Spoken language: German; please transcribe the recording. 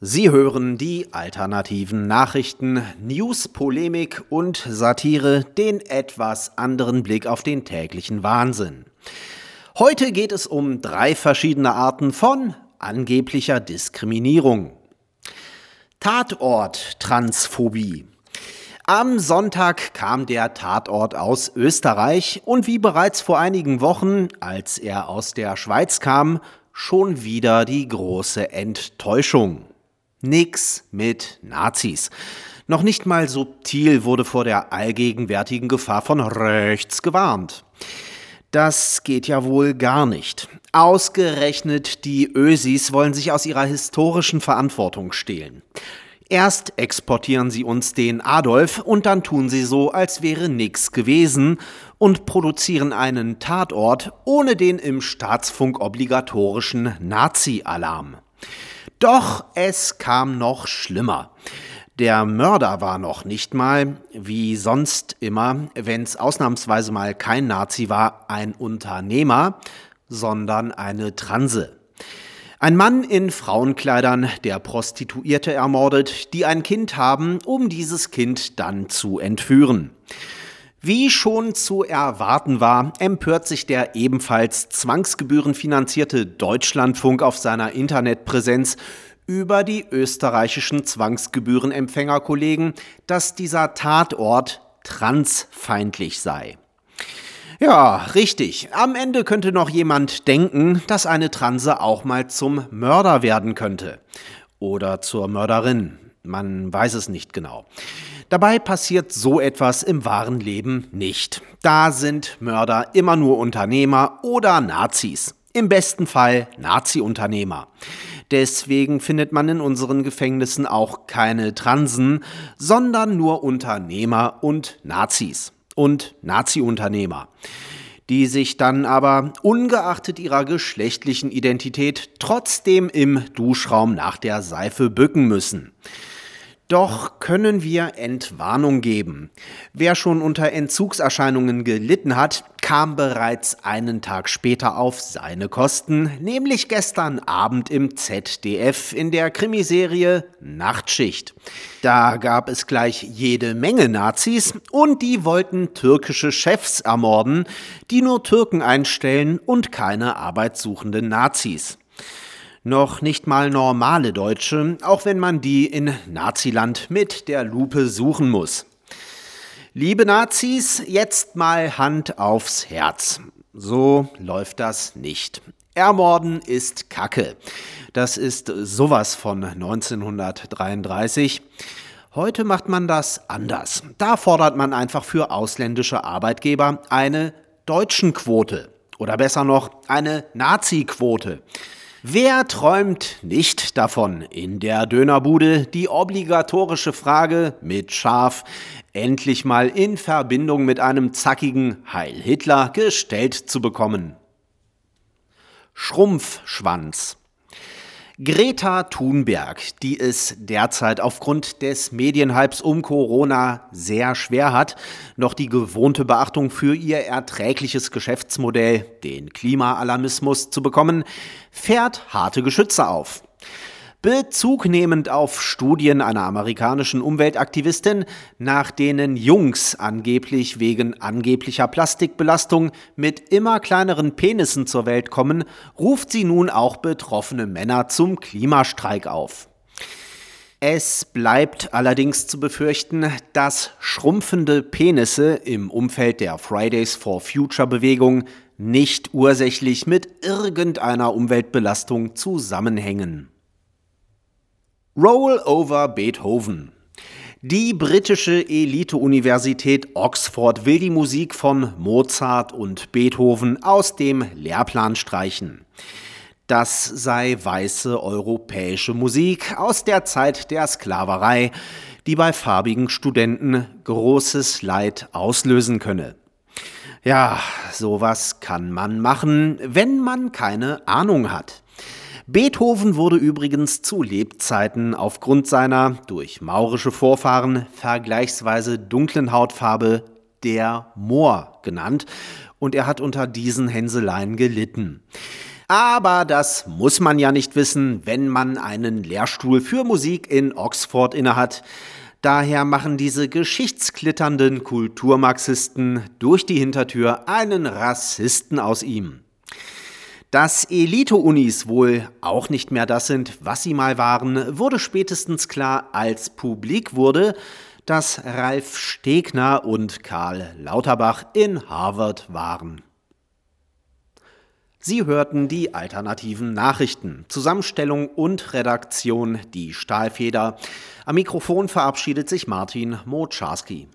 Sie hören die alternativen Nachrichten, News, Polemik und Satire, den etwas anderen Blick auf den täglichen Wahnsinn. Heute geht es um drei verschiedene Arten von angeblicher Diskriminierung. Tatort Transphobie. Am Sonntag kam der Tatort aus Österreich und wie bereits vor einigen Wochen, als er aus der Schweiz kam, schon wieder die große Enttäuschung. Nix mit Nazis. Noch nicht mal subtil wurde vor der allgegenwärtigen Gefahr von rechts gewarnt. Das geht ja wohl gar nicht. Ausgerechnet die Ösis wollen sich aus ihrer historischen Verantwortung stehlen. Erst exportieren sie uns den Adolf und dann tun sie so, als wäre nix gewesen und produzieren einen Tatort ohne den im Staatsfunk obligatorischen Nazi-Alarm. Doch es kam noch schlimmer. Der Mörder war noch nicht mal, wie sonst immer, wenn es ausnahmsweise mal kein Nazi war, ein Unternehmer, sondern eine Transe. Ein Mann in Frauenkleidern, der Prostituierte ermordet, die ein Kind haben, um dieses Kind dann zu entführen. Wie schon zu erwarten war, empört sich der ebenfalls zwangsgebührenfinanzierte Deutschlandfunk auf seiner Internetpräsenz über die österreichischen Zwangsgebührenempfängerkollegen, dass dieser Tatort transfeindlich sei. Ja, richtig. Am Ende könnte noch jemand denken, dass eine Transe auch mal zum Mörder werden könnte. Oder zur Mörderin. Man weiß es nicht genau. Dabei passiert so etwas im wahren Leben nicht. Da sind Mörder immer nur Unternehmer oder Nazis. Im besten Fall Nazi-Unternehmer. Deswegen findet man in unseren Gefängnissen auch keine Transen, sondern nur Unternehmer und Nazis und Nazi-Unternehmer die sich dann aber ungeachtet ihrer geschlechtlichen Identität trotzdem im Duschraum nach der Seife bücken müssen. Doch können wir Entwarnung geben. Wer schon unter Entzugserscheinungen gelitten hat, kam bereits einen Tag später auf seine Kosten, nämlich gestern Abend im ZDF in der Krimiserie Nachtschicht. Da gab es gleich jede Menge Nazis und die wollten türkische Chefs ermorden, die nur Türken einstellen und keine arbeitssuchenden Nazis noch nicht mal normale Deutsche, auch wenn man die in Naziland mit der Lupe suchen muss. Liebe Nazis, jetzt mal Hand aufs Herz. So läuft das nicht. Ermorden ist Kacke. Das ist sowas von 1933. Heute macht man das anders. Da fordert man einfach für ausländische Arbeitgeber eine Deutschenquote oder besser noch eine Nazi-Quote. Wer träumt nicht davon, in der Dönerbude die obligatorische Frage mit Schaf endlich mal in Verbindung mit einem zackigen Heil Hitler gestellt zu bekommen? Schrumpfschwanz. Greta Thunberg, die es derzeit aufgrund des Medienhypes um Corona sehr schwer hat, noch die gewohnte Beachtung für ihr erträgliches Geschäftsmodell, den Klimaalarmismus, zu bekommen, fährt harte Geschütze auf. Bezug nehmend auf Studien einer amerikanischen Umweltaktivistin, nach denen Jungs angeblich wegen angeblicher Plastikbelastung mit immer kleineren Penissen zur Welt kommen, ruft sie nun auch betroffene Männer zum Klimastreik auf. Es bleibt allerdings zu befürchten, dass schrumpfende Penisse im Umfeld der Fridays for Future Bewegung nicht ursächlich mit irgendeiner Umweltbelastung zusammenhängen. Roll over Beethoven. Die britische Elite-Universität Oxford will die Musik von Mozart und Beethoven aus dem Lehrplan streichen. Das sei weiße europäische Musik aus der Zeit der Sklaverei, die bei farbigen Studenten großes Leid auslösen könne. Ja, sowas kann man machen, wenn man keine Ahnung hat. Beethoven wurde übrigens zu Lebzeiten aufgrund seiner durch maurische Vorfahren vergleichsweise dunklen Hautfarbe der Moor genannt und er hat unter diesen Hänseleien gelitten. Aber das muss man ja nicht wissen, wenn man einen Lehrstuhl für Musik in Oxford innehat. Daher machen diese geschichtsklitternden Kulturmarxisten durch die Hintertür einen Rassisten aus ihm. Dass Elite-Unis wohl auch nicht mehr das sind, was sie mal waren, wurde spätestens klar, als publik wurde, dass Ralf Stegner und Karl Lauterbach in Harvard waren. Sie hörten die alternativen Nachrichten. Zusammenstellung und Redaktion die Stahlfeder. Am Mikrofon verabschiedet sich Martin Moczarski.